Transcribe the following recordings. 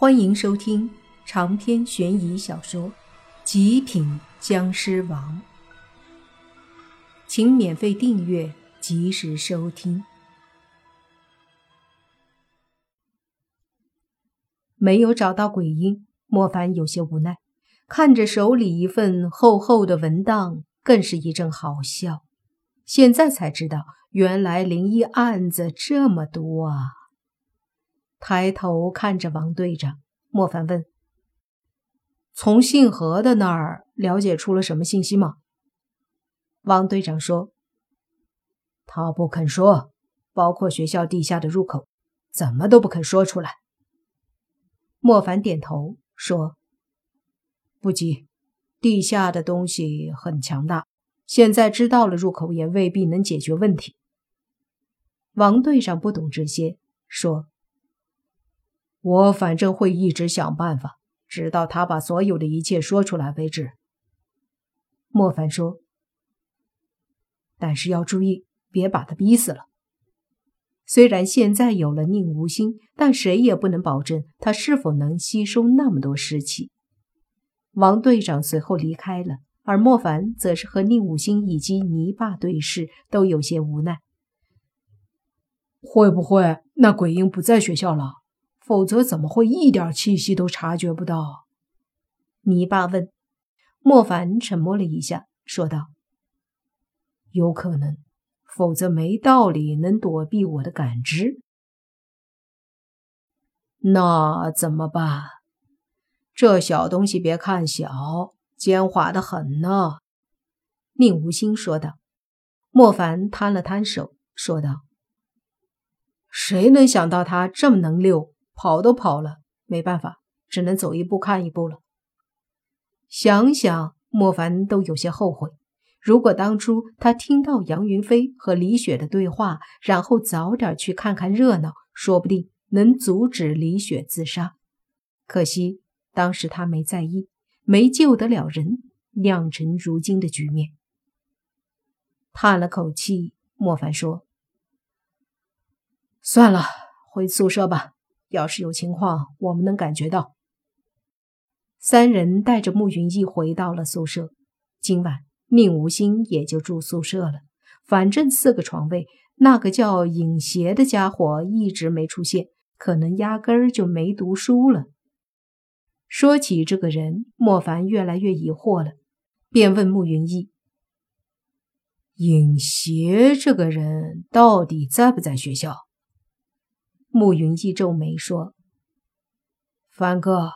欢迎收听长篇悬疑小说《极品僵尸王》，请免费订阅，及时收听。没有找到鬼婴，莫凡有些无奈，看着手里一份厚厚的文档，更是一阵好笑。现在才知道，原来灵异案子这么多啊！抬头看着王队长，莫凡问：“从姓何的那儿了解出了什么信息吗？”王队长说：“他不肯说，包括学校地下的入口，怎么都不肯说出来。”莫凡点头说：“不急，地下的东西很强大，现在知道了入口也未必能解决问题。”王队长不懂这些，说。我反正会一直想办法，直到他把所有的一切说出来为止。莫凡说：“但是要注意，别把他逼死了。虽然现在有了宁无心，但谁也不能保证他是否能吸收那么多尸气。”王队长随后离开了，而莫凡则是和宁无心以及泥巴对视，都有些无奈。会不会那鬼婴不在学校了？否则怎么会一点气息都察觉不到？泥巴问。莫凡沉默了一下，说道：“有可能，否则没道理能躲避我的感知。那怎么办？这小东西别看小，奸猾的很呢。”宁无心说道。莫凡摊了摊手，说道：“谁能想到他这么能溜？”跑都跑了，没办法，只能走一步看一步了。想想莫凡都有些后悔，如果当初他听到杨云飞和李雪的对话，然后早点去看看热闹，说不定能阻止李雪自杀。可惜当时他没在意，没救得了人，酿成如今的局面。叹了口气，莫凡说：“算了，回宿舍吧。”要是有情况，我们能感觉到。三人带着慕云逸回到了宿舍。今晚宁无心也就住宿舍了。反正四个床位，那个叫尹邪的家伙一直没出现，可能压根儿就没读书了。说起这个人，莫凡越来越疑惑了，便问慕云逸：“尹邪这个人到底在不在学校？”慕云逸皱眉说：“凡哥，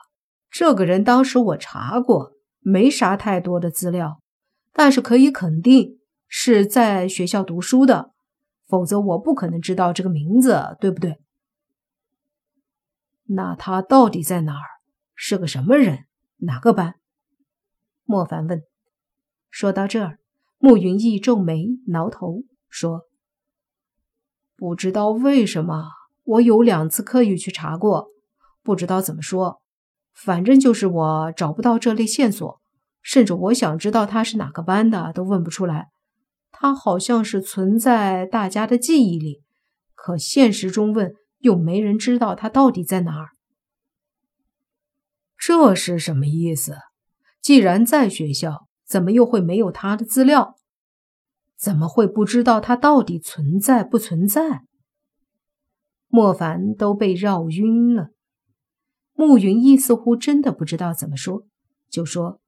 这个人当时我查过，没啥太多的资料，但是可以肯定是在学校读书的，否则我不可能知道这个名字，对不对？那他到底在哪儿？是个什么人？哪个班？”莫凡问。说到这儿，慕云逸皱眉挠头说：“不知道为什么。”我有两次刻意去查过，不知道怎么说，反正就是我找不到这类线索，甚至我想知道他是哪个班的都问不出来。他好像是存在大家的记忆里，可现实中问又没人知道他到底在哪儿。这是什么意思？既然在学校，怎么又会没有他的资料？怎么会不知道他到底存在不存在？莫凡都被绕晕了，慕云逸似乎真的不知道怎么说，就说：“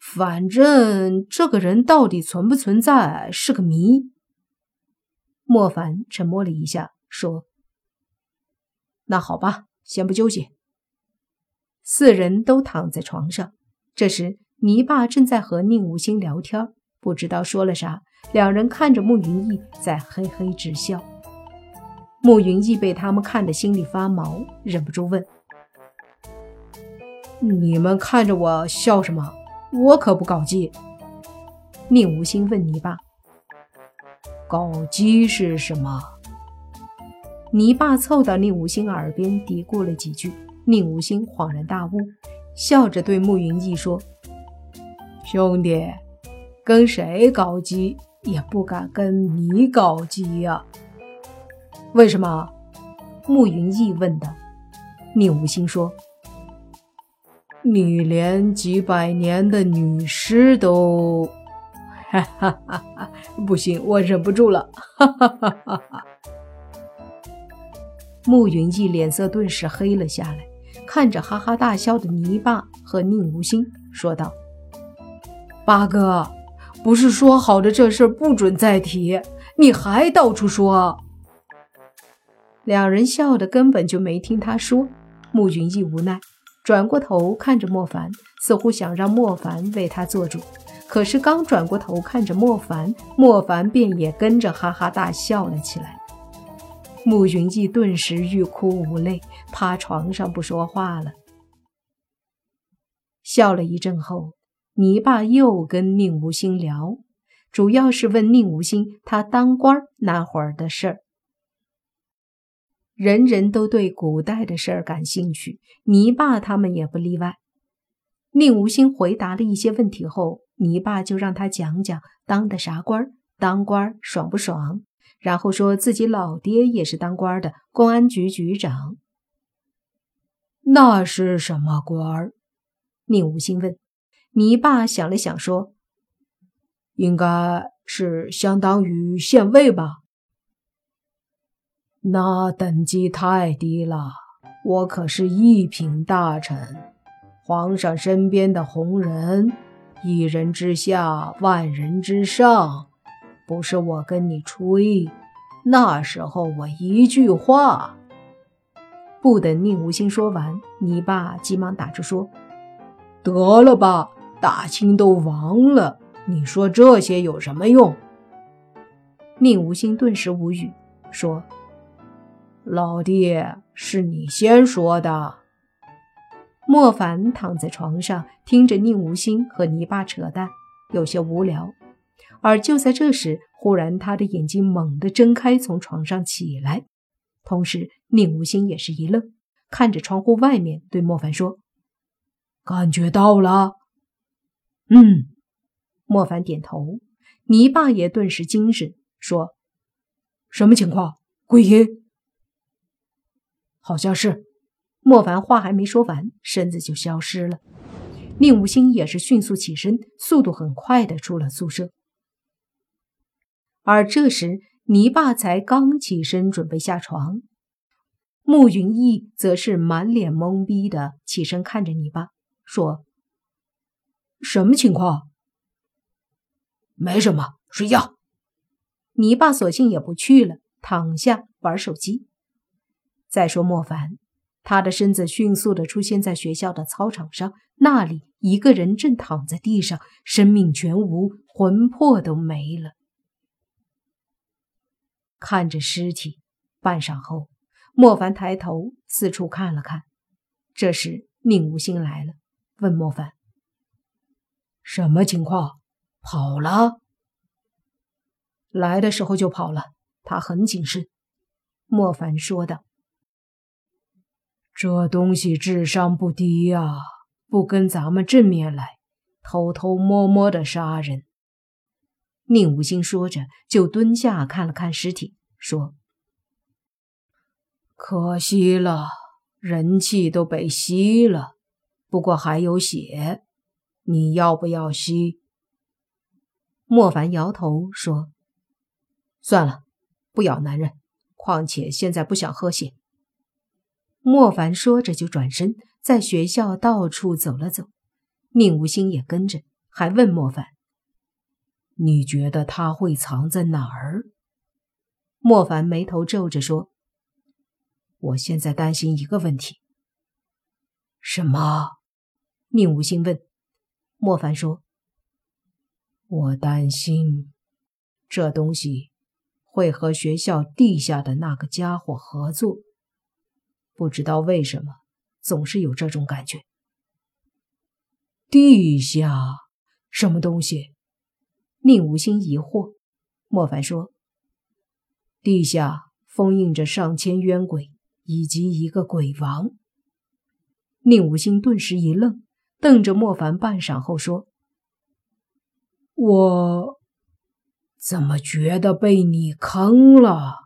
反正这个人到底存不存在是个谜。”莫凡沉默了一下，说：“那好吧，先不纠结。”四人都躺在床上，这时泥巴正在和宁无心聊天，不知道说了啥，两人看着慕云逸在嘿嘿直笑。慕云逸被他们看得心里发毛，忍不住问：“你们看着我笑什么？我可不搞基。”宁无心问泥巴：“搞基是什么？”泥巴凑到宁无心耳边嘀咕了几句，宁无心恍然大悟，笑着对慕云逸说：“兄弟，跟谁搞基也不敢跟你搞基呀。”为什么？慕云逸问道。宁无心说：“你连几百年的女尸都……哈哈哈哈！不行，我忍不住了！哈哈哈哈哈！”慕云逸脸色顿时黑了下来，看着哈哈大笑的泥巴和宁无心，说道：“八哥，不是说好的这事不准再提，你还到处说。”两人笑得根本就没听他说。穆云逸无奈，转过头看着莫凡，似乎想让莫凡为他做主。可是刚转过头看着莫凡，莫凡便也跟着哈哈大笑了起来。穆云逸顿时欲哭无泪，趴床上不说话了。笑了一阵后，泥巴又跟宁无心聊，主要是问宁无心他当官那会儿的事儿。人人都对古代的事儿感兴趣，泥巴他们也不例外。宁无心回答了一些问题后，泥巴就让他讲讲当的啥官，当官爽不爽，然后说自己老爹也是当官的，公安局局长。那是什么官？宁无心问。泥巴想了想说：“应该是相当于县尉吧。”那等级太低了，我可是一品大臣，皇上身边的红人，一人之下，万人之上。不是我跟你吹，那时候我一句话。不等宁无心说完，你爸急忙打住说：“得了吧，大清都亡了，你说这些有什么用？”宁无心顿时无语，说。老弟，是你先说的。莫凡躺在床上，听着宁无心和泥巴扯淡，有些无聊。而就在这时，忽然他的眼睛猛地睁开，从床上起来。同时，宁无心也是一愣，看着窗户外面，对莫凡说：“感觉到了。”嗯，莫凡点头。泥巴也顿时精神，说：“什么情况？鬼音？”好像是，莫凡话还没说完，身子就消失了。宁无心也是迅速起身，速度很快的出了宿舍。而这时，泥巴才刚起身准备下床，慕云逸则是满脸懵逼的起身看着泥巴，说：“什么情况？没什么，睡觉。”泥巴索性也不去了，躺下玩手机。再说莫凡，他的身子迅速的出现在学校的操场上，那里一个人正躺在地上，生命全无，魂魄都没了。看着尸体，半晌后，莫凡抬头四处看了看。这时，宁无心来了，问莫凡：“什么情况？跑了？来的时候就跑了。他很谨慎。”莫凡说道。这东西智商不低呀，不跟咱们正面来，偷偷摸摸的杀人。宁无心说着，就蹲下看了看尸体，说：“可惜了，人气都被吸了。不过还有血，你要不要吸？”莫凡摇头说：“算了，不咬男人。况且现在不想喝血。”莫凡说着，就转身在学校到处走了走。宁无心也跟着，还问莫凡：“你觉得他会藏在哪儿？”莫凡眉头皱着说：“我现在担心一个问题。”“什么？”宁无心问。莫凡说：“我担心这东西会和学校地下的那个家伙合作。”不知道为什么，总是有这种感觉。地下什么东西？宁无心疑惑。莫凡说：“地下封印着上千冤鬼以及一个鬼王。”宁无心顿时一愣，瞪着莫凡半晌后说：“我怎么觉得被你坑了？”